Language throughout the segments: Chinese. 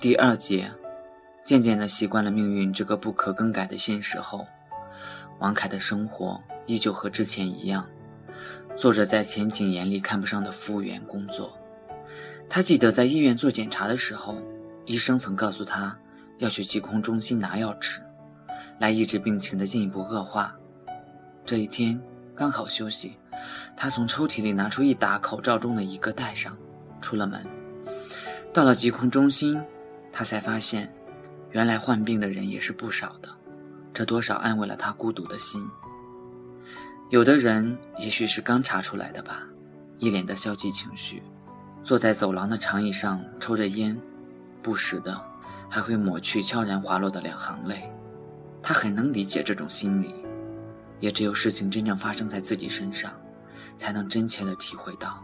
第二节，渐渐地习惯了命运这个不可更改的现实后，王凯的生活依旧和之前一样，做着在前景眼里看不上的服务员工作。他记得在医院做检查的时候，医生曾告诉他要去疾控中心拿药吃，来抑制病情的进一步恶化。这一天刚好休息，他从抽屉里拿出一打口罩中的一个戴上，出了门，到了疾控中心。他才发现，原来患病的人也是不少的，这多少安慰了他孤独的心。有的人也许是刚查出来的吧，一脸的消极情绪，坐在走廊的长椅上抽着烟，不时的还会抹去悄然滑落的两行泪。他很能理解这种心理，也只有事情真正发生在自己身上，才能真切的体会到。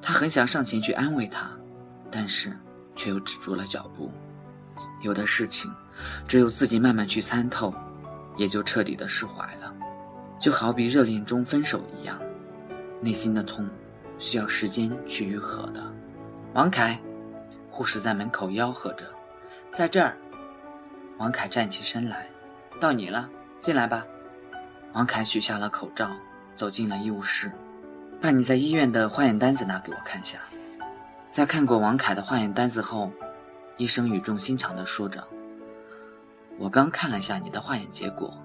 他很想上前去安慰他，但是。却又止住了脚步。有的事情，只有自己慢慢去参透，也就彻底的释怀了。就好比热恋中分手一样，内心的痛，需要时间去愈合的。王凯，护士在门口吆喝着：“在这儿。”王凯站起身来：“到你了，进来吧。”王凯取下了口罩，走进了医务室：“把你在医院的化验单子拿给我看下。”在看过王凯的化验单子后，医生语重心长地说着：“我刚看了下你的化验结果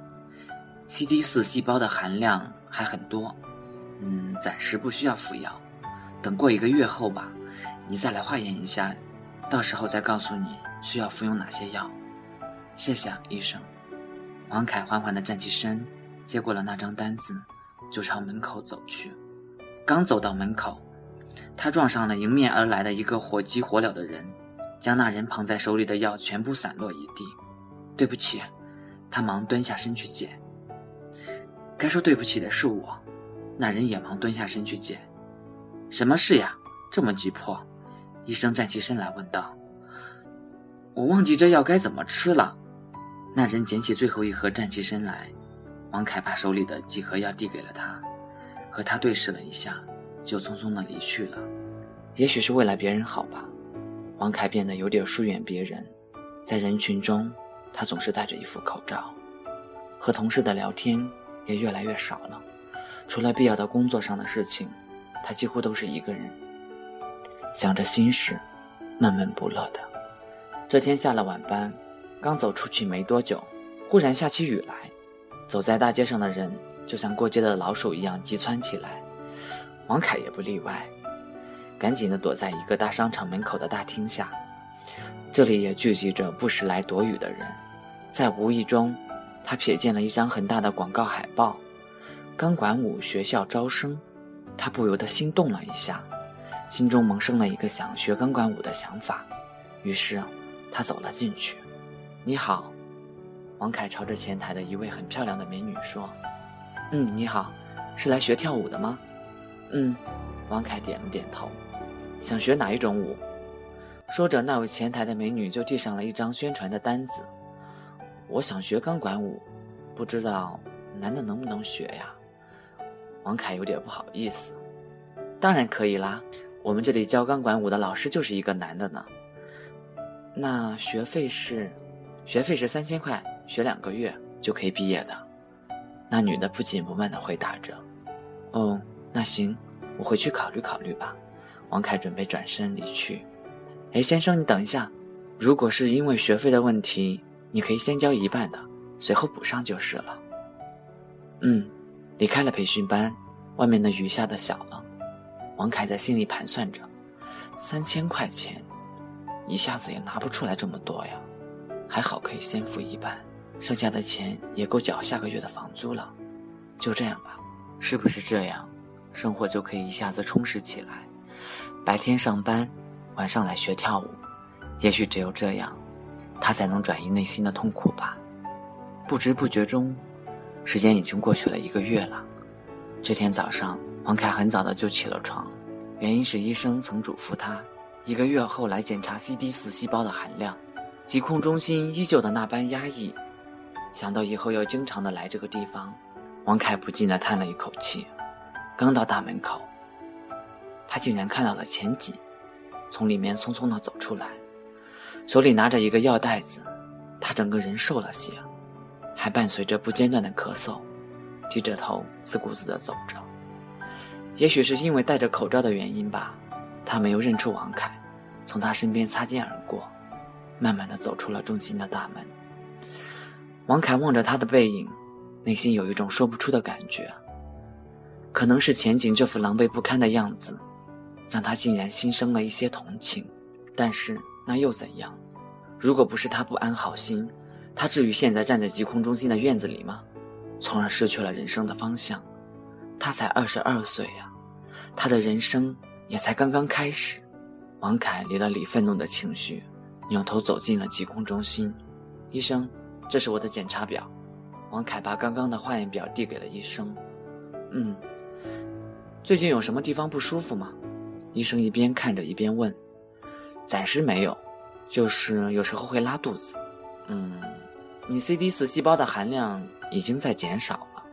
，CD 四细胞的含量还很多，嗯，暂时不需要服药，等过一个月后吧，你再来化验一下，到时候再告诉你需要服用哪些药。”谢谢啊，医生。王凯缓缓地站起身，接过了那张单子，就朝门口走去。刚走到门口。他撞上了迎面而来的一个火急火燎的人，将那人捧在手里的药全部散落一地。对不起，他忙蹲下身去捡。该说对不起的是我，那人也忙蹲下身去捡。什么事呀？这么急迫？医生站起身来问道。我忘记这药该怎么吃了。那人捡起最后一盒，站起身来。王凯把手里的几盒药递给了他，和他对视了一下。就匆匆的离去了，也许是为了别人好吧。王凯变得有点疏远别人，在人群中，他总是戴着一副口罩，和同事的聊天也越来越少了。除了必要的工作上的事情，他几乎都是一个人，想着心事，闷闷不乐的。这天下了晚班，刚走出去没多久，忽然下起雨来，走在大街上的人就像过街的老鼠一样急窜起来。王凯也不例外，赶紧的躲在一个大商场门口的大厅下。这里也聚集着不时来躲雨的人。在无意中，他瞥见了一张很大的广告海报：“钢管舞学校招生。”他不由得心动了一下，心中萌生了一个想学钢管舞的想法。于是，他走了进去。“你好。”王凯朝着前台的一位很漂亮的美女说：“嗯，你好，是来学跳舞的吗？”嗯，王凯点了点头。想学哪一种舞？说着，那位前台的美女就递上了一张宣传的单子。我想学钢管舞，不知道男的能不能学呀？王凯有点不好意思。当然可以啦，我们这里教钢管舞的老师就是一个男的呢。那学费是？学费是三千块，学两个月就可以毕业的。那女的不紧不慢地回答着。哦。那行，我回去考虑考虑吧。王凯准备转身离去。哎，先生，你等一下。如果是因为学费的问题，你可以先交一半的，随后补上就是了。嗯，离开了培训班，外面的雨下的小了。王凯在心里盘算着，三千块钱，一下子也拿不出来这么多呀。还好可以先付一半，剩下的钱也够缴下个月的房租了。就这样吧，是不是这样？生活就可以一下子充实起来，白天上班，晚上来学跳舞，也许只有这样，他才能转移内心的痛苦吧。不知不觉中，时间已经过去了一个月了。这天早上，王凯很早的就起了床，原因是医生曾嘱咐他，一个月后来检查 CD 四细胞的含量。疾控中心依旧的那般压抑，想到以后要经常的来这个地方，王凯不禁的叹了一口气。刚到大门口，他竟然看到了钱锦，从里面匆匆地走出来，手里拿着一个药袋子，他整个人瘦了些，还伴随着不间断的咳嗽，低着头自顾自地走着。也许是因为戴着口罩的原因吧，他没有认出王凯，从他身边擦肩而过，慢慢地走出了中心的大门。王凯望着他的背影，内心有一种说不出的感觉。可能是前景这副狼狈不堪的样子，让他竟然心生了一些同情。但是那又怎样？如果不是他不安好心，他至于现在站在疾控中心的院子里吗？从而失去了人生的方向。他才二十二岁呀，他的人生也才刚刚开始。王凯理了理愤怒的情绪，扭头走进了疾控中心。医生。这是我的检查表，王凯把刚刚的化验表递给了医生。嗯，最近有什么地方不舒服吗？医生一边看着一边问。暂时没有，就是有时候会拉肚子。嗯，你 CD 四细胞的含量已经在减少了。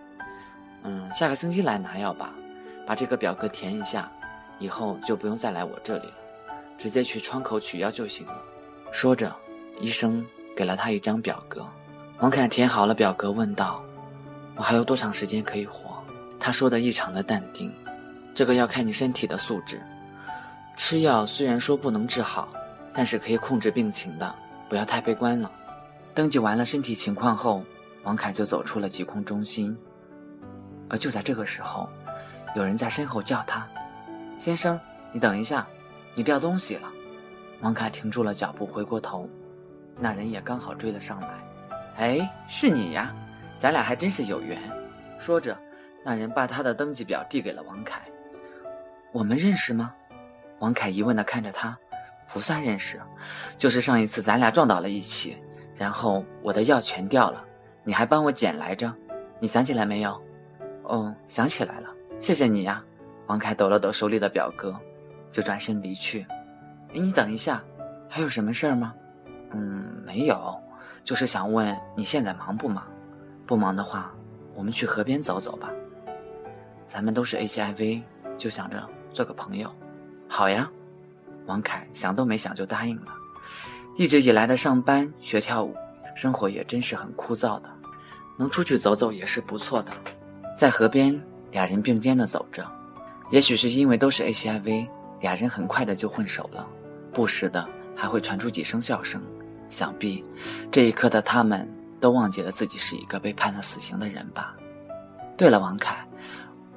嗯，下个星期来拿药吧，把这个表格填一下，以后就不用再来我这里了，直接去窗口取药就行了。说着，医生给了他一张表格。王凯填好了表格，问道：“我还有多长时间可以活？”他说的异常的淡定：“这个要看你身体的素质。吃药虽然说不能治好，但是可以控制病情的。不要太悲观了。”登记完了身体情况后，王凯就走出了疾控中心。而就在这个时候，有人在身后叫他：“先生，你等一下，你掉东西了。”王凯停住了脚步，回过头，那人也刚好追了上来。哎，是你呀，咱俩还真是有缘。说着，那人把他的登记表递给了王凯。我们认识吗？王凯疑问地看着他，不算认识，就是上一次咱俩撞倒了一起，然后我的药全掉了，你还帮我捡来着，你想起来没有？哦，想起来了，谢谢你呀。王凯抖了抖手里的表格，就转身离去。哎，你等一下，还有什么事儿吗？嗯，没有。就是想问你现在忙不忙？不忙的话，我们去河边走走吧。咱们都是 HIV，就想着做个朋友。好呀，王凯想都没想就答应了。一直以来的上班、学跳舞，生活也真是很枯燥的，能出去走走也是不错的。在河边，俩人并肩的走着，也许是因为都是 HIV，俩人很快的就混熟了，不时的还会传出几声笑声。想必这一刻的他们都忘记了自己是一个被判了死刑的人吧。对了，王凯，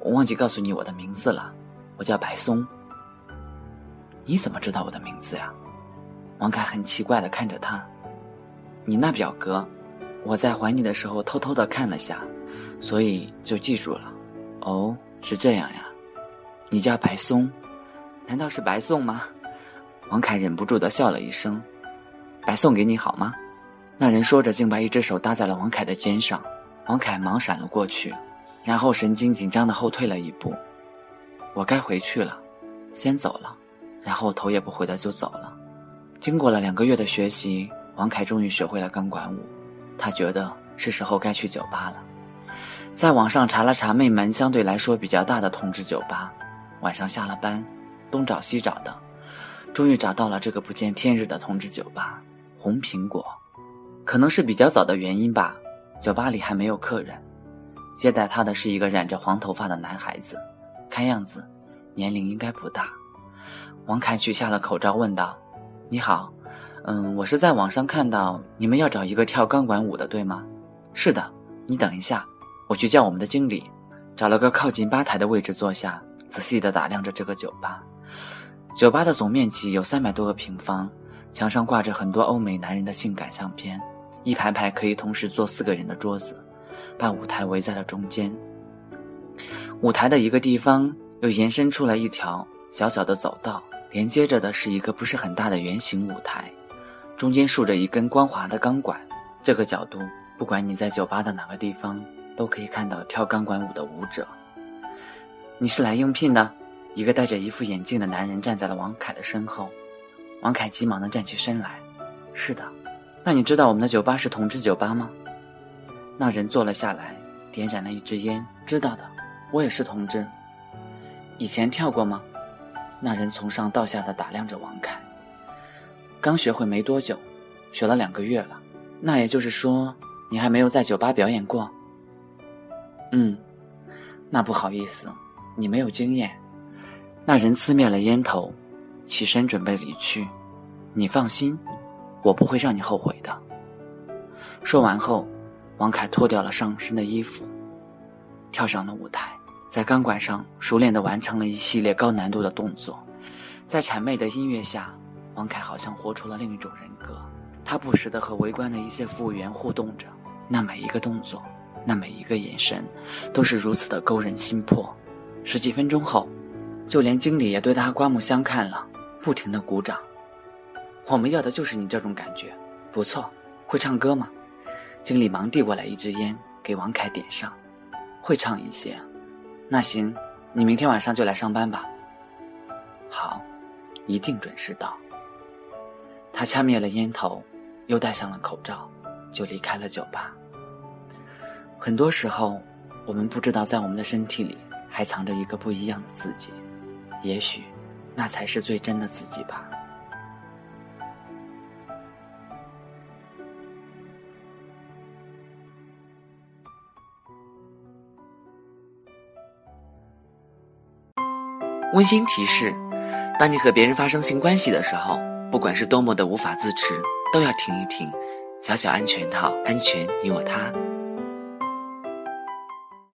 我忘记告诉你我的名字了，我叫白松。你怎么知道我的名字呀？王凯很奇怪的看着他。你那表格，我在还你的时候偷偷的看了下，所以就记住了。哦，是这样呀。你叫白松，难道是白送吗？王凯忍不住的笑了一声。白送给你好吗？那人说着，竟把一只手搭在了王凯的肩上。王凯忙闪了过去，然后神经紧张的后退了一步。我该回去了，先走了。然后头也不回的就走了。经过了两个月的学习，王凯终于学会了钢管舞。他觉得是时候该去酒吧了。在网上查了查内门相对来说比较大的同志酒吧，晚上下了班，东找西找的，终于找到了这个不见天日的同志酒吧。红苹果，可能是比较早的原因吧。酒吧里还没有客人，接待他的是一个染着黄头发的男孩子，看样子年龄应该不大。王凯取下了口罩，问道：“你好，嗯，我是在网上看到你们要找一个跳钢管舞的，对吗？”“是的。”“你等一下，我去叫我们的经理。”找了个靠近吧台的位置坐下，仔细地打量着这个酒吧。酒吧的总面积有三百多个平方。墙上挂着很多欧美男人的性感相片，一排排可以同时坐四个人的桌子，把舞台围在了中间。舞台的一个地方又延伸出来一条小小的走道，连接着的是一个不是很大的圆形舞台，中间竖着一根光滑的钢管。这个角度，不管你在酒吧的哪个地方，都可以看到跳钢管舞的舞者。你是来应聘的？一个戴着一副眼镜的男人站在了王凯的身后。王凯急忙地站起身来：“是的，那你知道我们的酒吧是同志酒吧吗？”那人坐了下来，点燃了一支烟：“知道的，我也是同志。以前跳过吗？”那人从上到下的打量着王凯：“刚学会没多久，学了两个月了。那也就是说，你还没有在酒吧表演过？嗯，那不好意思，你没有经验。那人刺灭了烟头，起身准备离去。你放心，我不会让你后悔的。说完后，王凯脱掉了上身的衣服，跳上了舞台，在钢管上熟练地完成了一系列高难度的动作。在谄媚的音乐下，王凯好像活出了另一种人格。他不时地和围观的一些服务员互动着，那每一个动作，那每一个眼神，都是如此的勾人心魄。十几分钟后。就连经理也对他刮目相看了，不停的鼓掌。我们要的就是你这种感觉，不错。会唱歌吗？经理忙递过来一支烟给王凯点上。会唱一些。那行，你明天晚上就来上班吧。好，一定准时到。他掐灭了烟头，又戴上了口罩，就离开了酒吧。很多时候，我们不知道在我们的身体里还藏着一个不一样的自己。也许，那才是最真的自己吧。温馨提示：当你和别人发生性关系的时候，不管是多么的无法自持，都要停一停，小小安全套，安全你我他。